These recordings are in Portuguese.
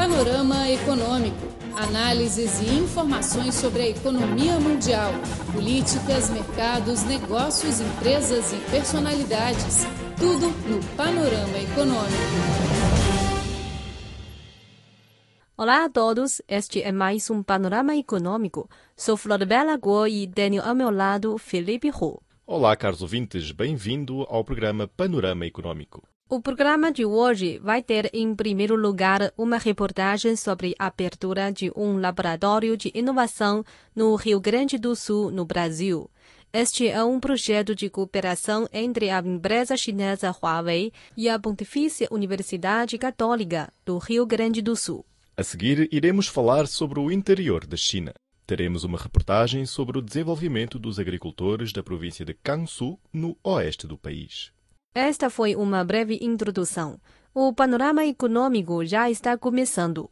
Panorama Econômico. Análises e informações sobre a economia mundial, políticas, mercados, negócios, empresas e personalidades. Tudo no Panorama Econômico. Olá a todos, este é mais um Panorama Econômico. Sou Floribela Guo e tenho ao meu lado Felipe Hu. Olá, caros ouvintes, bem-vindo ao programa Panorama Econômico. O programa de hoje vai ter, em primeiro lugar, uma reportagem sobre a abertura de um laboratório de inovação no Rio Grande do Sul, no Brasil. Este é um projeto de cooperação entre a empresa chinesa Huawei e a Pontifícia Universidade Católica do Rio Grande do Sul. A seguir, iremos falar sobre o interior da China. Teremos uma reportagem sobre o desenvolvimento dos agricultores da província de Gansu, no oeste do país. Esta foi uma breve introdução. O panorama econômico já está começando.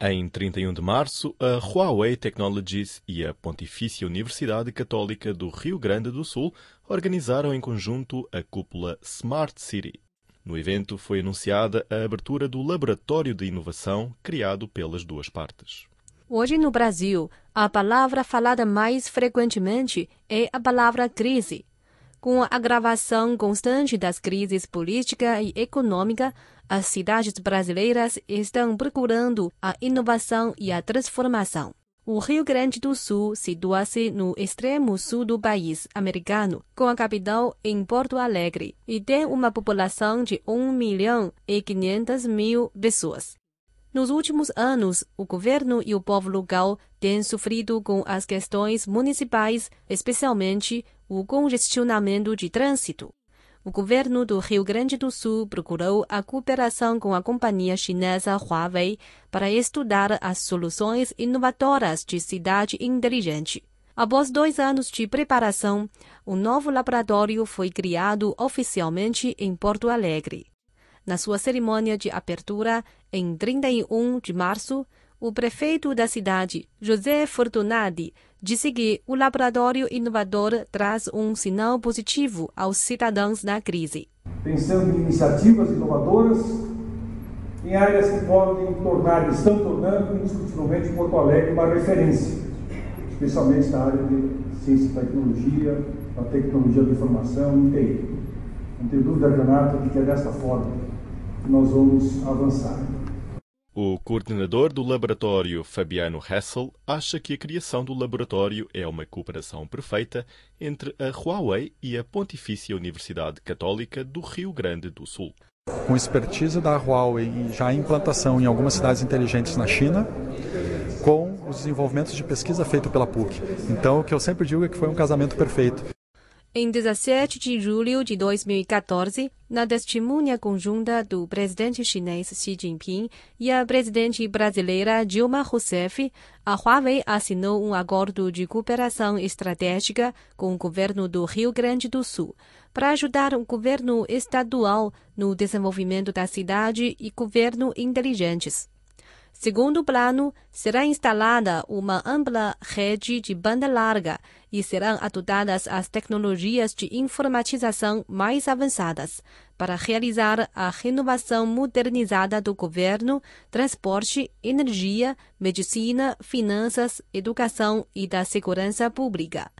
Em 31 de março, a Huawei Technologies e a Pontifícia Universidade Católica do Rio Grande do Sul organizaram em conjunto a cúpula Smart City. No evento foi anunciada a abertura do laboratório de inovação criado pelas duas partes. Hoje no Brasil, a palavra falada mais frequentemente é a palavra crise. Com a agravação constante das crises política e econômica, as cidades brasileiras estão procurando a inovação e a transformação. O Rio Grande do Sul situa-se no extremo sul do país americano, com a capital em Porto Alegre, e tem uma população de 1 milhão e 500 mil pessoas. Nos últimos anos, o governo e o povo local têm sofrido com as questões municipais, especialmente o congestionamento de trânsito. O governo do Rio Grande do Sul procurou a cooperação com a companhia chinesa Huawei para estudar as soluções inovadoras de cidade inteligente. Após dois anos de preparação, o novo laboratório foi criado oficialmente em Porto Alegre. Na sua cerimônia de abertura, em 31 de março, o prefeito da cidade, José Fortunati, disse que o laboratório inovador traz um sinal positivo aos cidadãos na crise. Pensando em iniciativas inovadoras em áreas que podem tornar, estão tornando indiscutivelmente Porto Alegre uma referência, especialmente na área de ciência e tecnologia, na tecnologia da informação TI. Não tem dúvida, Renata, de que é dessa forma nós vamos avançar. O coordenador do laboratório, Fabiano Hessel, acha que a criação do laboratório é uma cooperação perfeita entre a Huawei e a Pontifícia Universidade Católica do Rio Grande do Sul. Com expertise da Huawei e já implantação em algumas cidades inteligentes na China, com os desenvolvimentos de pesquisa feito pela PUC. Então, o que eu sempre digo é que foi um casamento perfeito. Em 17 de julho de 2014, na testemunha conjunta do presidente chinês Xi Jinping e a presidente brasileira Dilma Rousseff, a Huawei assinou um acordo de cooperação estratégica com o governo do Rio Grande do Sul para ajudar o governo estadual no desenvolvimento da cidade e governo inteligentes. Segundo plano, será instalada uma ampla rede de banda larga e serão adotadas as tecnologias de informatização mais avançadas para realizar a renovação modernizada do governo, transporte, energia, medicina, finanças, educação e da segurança pública,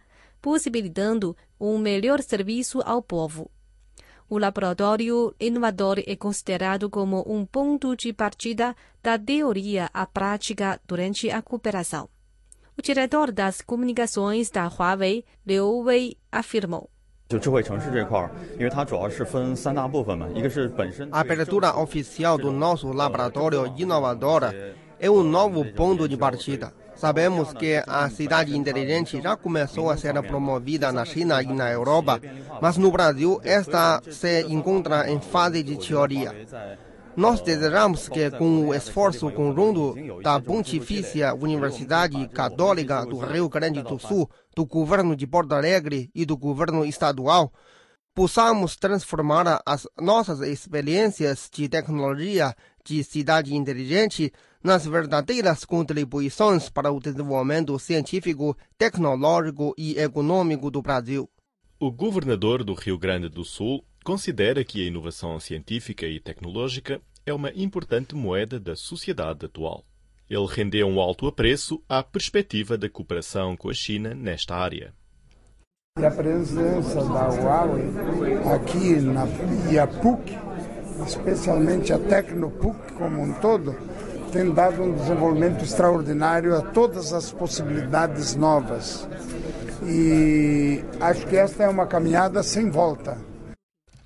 possibilitando um melhor serviço ao povo. O laboratório inovador é considerado como um ponto de partida da teoria à prática durante a cooperação. O diretor das comunicações da Huawei, Liu Wei, afirmou. A abertura oficial do nosso laboratório inovador é um novo ponto de partida. Sabemos que a cidade inteligente já começou a ser promovida na China e na Europa, mas no Brasil esta se encontra em fase de teoria. Nós desejamos que, com o esforço conjunto da Pontifícia Universidade Católica do Rio Grande do Sul, do governo de Porto Alegre e do governo estadual, possamos transformar as nossas experiências de tecnologia de cidade inteligente nas verdadeiras contribuições para o desenvolvimento científico, tecnológico e econômico do Brasil. O governador do Rio Grande do Sul considera que a inovação científica e tecnológica é uma importante moeda da sociedade atual. Ele rendeu um alto apreço à perspectiva da cooperação com a China nesta área. E a presença da Huawei aqui na e a PUC, especialmente a Tecnopuc como um todo, tem dado um desenvolvimento extraordinário a todas as possibilidades novas. E acho que esta é uma caminhada sem volta.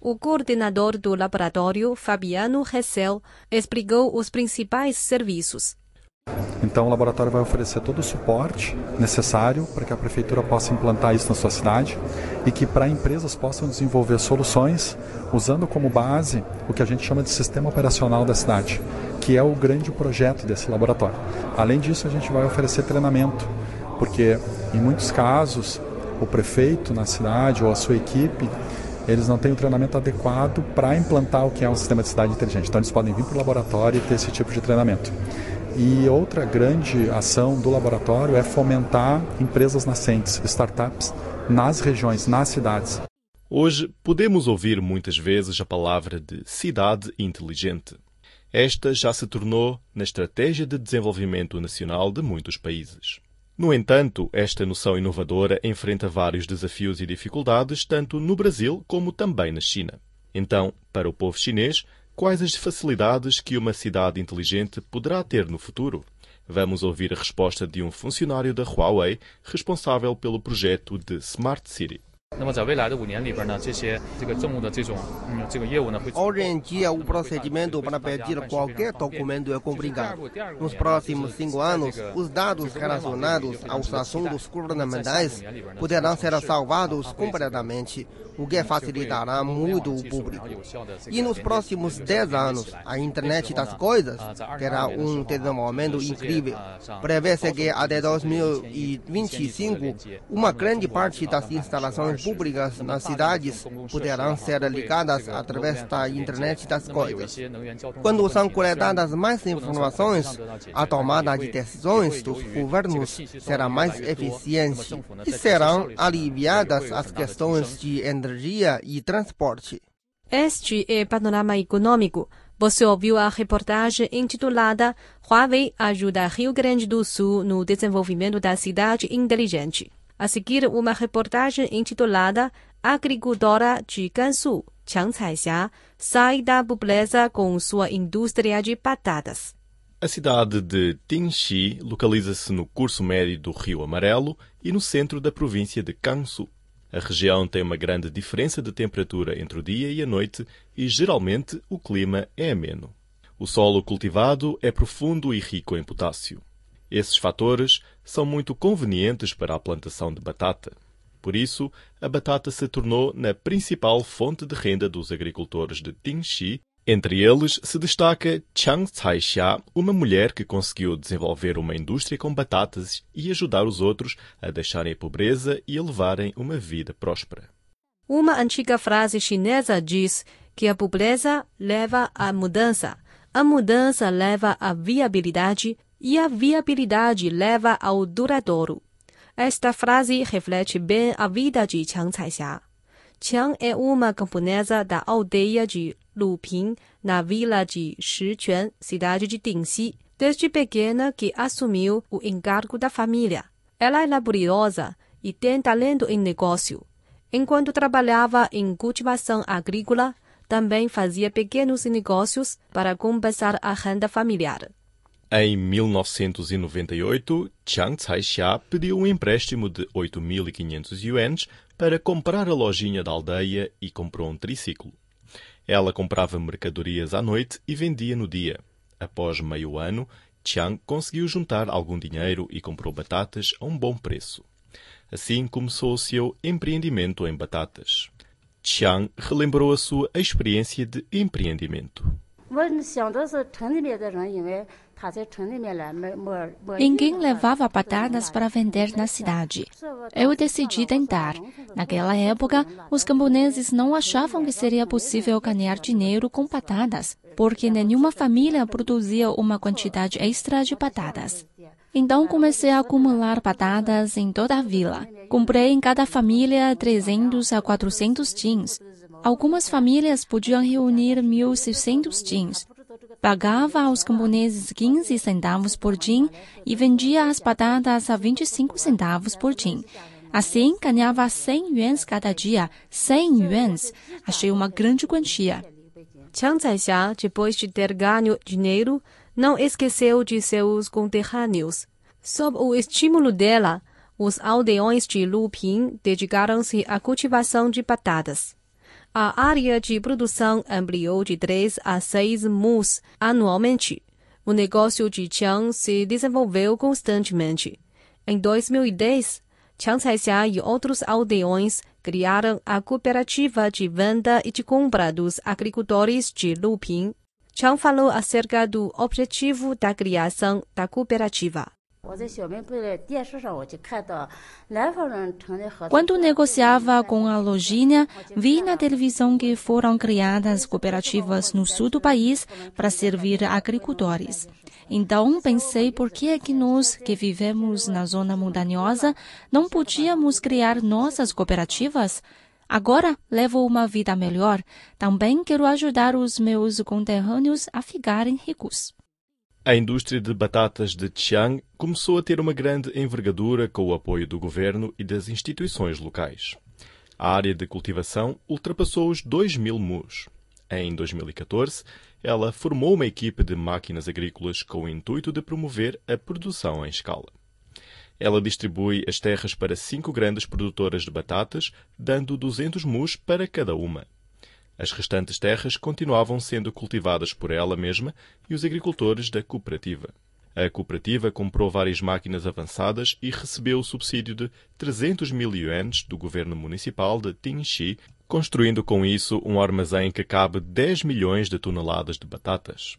O coordenador do laboratório, Fabiano Ressel, explicou os principais serviços. Então, o laboratório vai oferecer todo o suporte necessário para que a prefeitura possa implantar isso na sua cidade e que para empresas possam desenvolver soluções usando como base o que a gente chama de sistema operacional da cidade, que é o grande projeto desse laboratório. Além disso, a gente vai oferecer treinamento, porque em muitos casos o prefeito na cidade ou a sua equipe eles não têm o treinamento adequado para implantar o que é um sistema de cidade inteligente. Então, eles podem vir para o laboratório e ter esse tipo de treinamento. E outra grande ação do laboratório é fomentar empresas nascentes, startups, nas regiões, nas cidades. Hoje podemos ouvir muitas vezes a palavra de cidade inteligente. Esta já se tornou na estratégia de desenvolvimento nacional de muitos países. No entanto, esta noção inovadora enfrenta vários desafios e dificuldades tanto no Brasil como também na China. Então, para o povo chinês, Quais as facilidades que uma cidade inteligente poderá ter no futuro? Vamos ouvir a resposta de um funcionário da Huawei responsável pelo projeto de Smart City. Hoje em dia, o procedimento para pedir qualquer documento é complicado. Nos próximos cinco anos, os dados relacionados aos assuntos governamentais poderão ser salvados completamente, o que facilitará muito o público. E nos próximos dez anos, a internet das coisas terá um desenvolvimento incrível. Prevê-se que até 2025, uma grande parte das instalações públicas nas cidades poderão ser ligadas através da internet das coisas. Quando são coletadas mais informações, a tomada de decisões dos governos será mais eficiente e serão aliviadas as questões de energia e transporte. Este é Panorama Econômico. Você ouviu a reportagem intitulada Huawei ajuda Rio Grande do Sul no desenvolvimento da cidade inteligente. A seguir, uma reportagem intitulada Agricultora de Gansu, Chiang Caixia, sai da pobreza com sua indústria de batatas. A cidade de Tinxi localiza-se no curso médio do Rio Amarelo e no centro da província de Gansu. A região tem uma grande diferença de temperatura entre o dia e a noite e, geralmente, o clima é ameno. O solo cultivado é profundo e rico em potássio. Esses fatores são muito convenientes para a plantação de batata. Por isso, a batata se tornou na principal fonte de renda dos agricultores de Tinxi. Entre eles se destaca Chiang Caixia, uma mulher que conseguiu desenvolver uma indústria com batatas e ajudar os outros a deixarem a pobreza e a levarem uma vida próspera. Uma antiga frase chinesa diz que a pobreza leva à mudança, a mudança leva à viabilidade e a viabilidade leva ao duradouro. Esta frase reflete bem a vida de Chiang Caixia. Chiang é uma camponesa da aldeia de Luping, na vila de Shiquan, cidade de Dingxi, desde pequena que assumiu o encargo da família. Ela é laboriosa e tem talento em negócio. Enquanto trabalhava em cultivação agrícola, também fazia pequenos negócios para compensar a renda familiar. Em 1998, Chiang Kai-shek pediu um empréstimo de 8.500 yuans para comprar a lojinha da aldeia e comprou um triciclo. Ela comprava mercadorias à noite e vendia no dia. Após meio ano, Chiang conseguiu juntar algum dinheiro e comprou batatas a um bom preço. Assim começou o seu empreendimento em batatas. Chiang relembrou a sua experiência de empreendimento. Ninguém levava batatas para vender na cidade. Eu decidi tentar. Naquela época, os camponeses não achavam que seria possível ganhar dinheiro com batatas, porque nenhuma família produzia uma quantidade extra de batatas. Então comecei a acumular batatas em toda a vila. Comprei em cada família 300 a 400 jeans. Algumas famílias podiam reunir 1.600 jeans. Pagava aos camponeses 15 centavos por din e vendia as batatas a 25 centavos por din. Assim, ganhava 100 yuans cada dia. 100 yuans. Achei uma grande quantia. Chiang Kai-shek, depois de ter ganho dinheiro, não esqueceu de seus conterrâneos. Sob o estímulo dela, os aldeões de Lupin dedicaram-se à cultivação de batatas. A área de produção ampliou de 3 a 6 mus anualmente. O negócio de Chiang se desenvolveu constantemente. Em 2010, Chiang Kai-shek e outros aldeões criaram a cooperativa de venda e de compra dos agricultores de Lupin. Chiang falou acerca do objetivo da criação da cooperativa. Quando negociava com a lojinha, vi na televisão que foram criadas cooperativas no sul do país para servir agricultores. Então pensei por que é que nós, que vivemos na zona montanhosa, não podíamos criar nossas cooperativas? Agora levo uma vida melhor. Também quero ajudar os meus conterrâneos a ficarem ricos. A indústria de batatas de Chiang começou a ter uma grande envergadura com o apoio do governo e das instituições locais. A área de cultivação ultrapassou os 2 mil mus. Em 2014, ela formou uma equipe de máquinas agrícolas com o intuito de promover a produção em escala. Ela distribui as terras para cinco grandes produtoras de batatas, dando 200 mus para cada uma. As restantes terras continuavam sendo cultivadas por ela mesma e os agricultores da cooperativa. A cooperativa comprou várias máquinas avançadas e recebeu o subsídio de 300 mil yuans do governo municipal de Tingxi, construindo com isso um armazém que cabe 10 milhões de toneladas de batatas.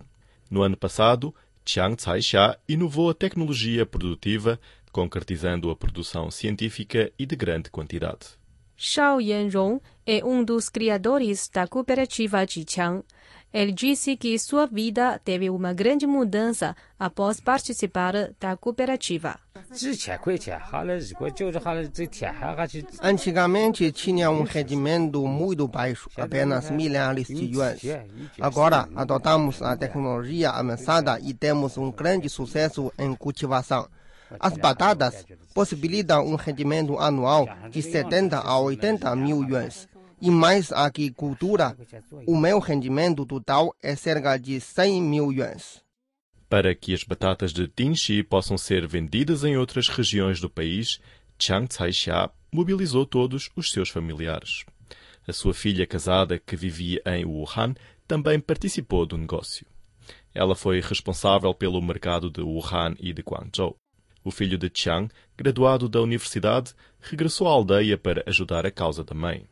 No ano passado, Chiang Kai-shek inovou a tecnologia produtiva, concretizando a produção científica e de grande quantidade. Shao Yanrong é um dos criadores da cooperativa de Chiang. Ele disse que sua vida teve uma grande mudança após participar da cooperativa. Antigamente tinha um rendimento muito baixo, apenas milhares de yuans. Agora adotamos a tecnologia avançada e temos um grande sucesso em cultivação. As batatas possibilitam um rendimento anual de 70 a 80 mil yuans. E mais a agricultura, o meu rendimento total é cerca de 100 mil yuans. Para que as batatas de Tingxi possam ser vendidas em outras regiões do país, Chiang Kai-shek mobilizou todos os seus familiares. A sua filha casada, que vivia em Wuhan, também participou do negócio. Ela foi responsável pelo mercado de Wuhan e de Guangzhou. O filho de Chiang, graduado da universidade, regressou à aldeia para ajudar a causa da mãe.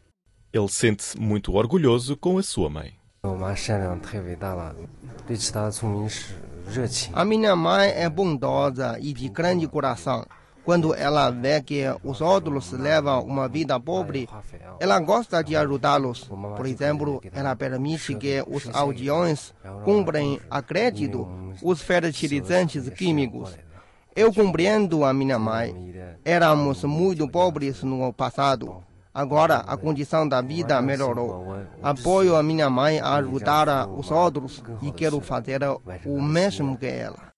Ele sente-se muito orgulhoso com a sua mãe. A minha mãe é bondosa e de grande coração. Quando ela vê que os outros levam uma vida pobre, ela gosta de ajudá-los. Por exemplo, ela permite que os aldeões comprem a crédito os fertilizantes químicos. Eu compreendo a minha mãe. Éramos muito pobres no passado. Agora a condição da vida melhorou. Apoio a minha mãe a ajudar os outros e quero fazer o mesmo que ela.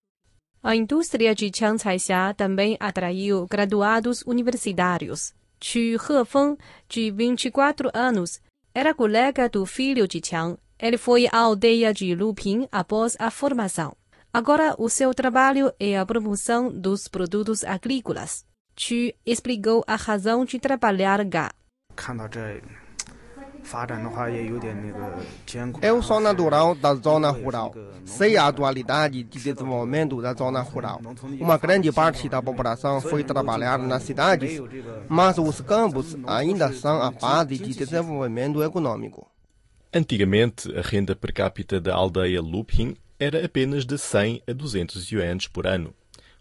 A indústria de Chiang Kai-shek também atraiu graduados universitários. Chu Hefeng, de 24 anos, era colega do filho de Chiang. Ele foi à aldeia de Lupin após a formação. Agora o seu trabalho é a promoção dos produtos agrícolas. Chu explicou a razão de trabalhar cá. Eu sou natural da zona rural. Sei a atualidade de desenvolvimento da zona rural. Uma grande parte da população foi trabalhar nas cidades, mas os campos ainda são a base de desenvolvimento econômico. Antigamente, a renda per capita da aldeia Lupin era apenas de 100 a 200 yuans por ano.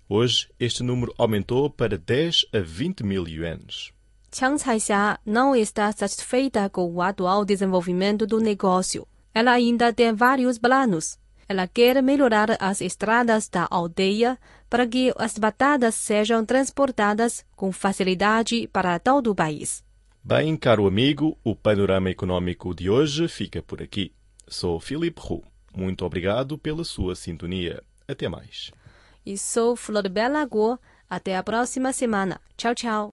Hoje, este número aumentou para 10 a 20 mil yuans. Kai-shek não está satisfeita com o atual desenvolvimento do negócio. Ela ainda tem vários planos. Ela quer melhorar as estradas da aldeia para que as batatas sejam transportadas com facilidade para todo o país. Bem, caro amigo, o panorama econômico de hoje fica por aqui. Sou Philip Hu. Muito obrigado pela sua sintonia. Até mais. E sou Flor Bela Guo. Até a próxima semana. Tchau, tchau.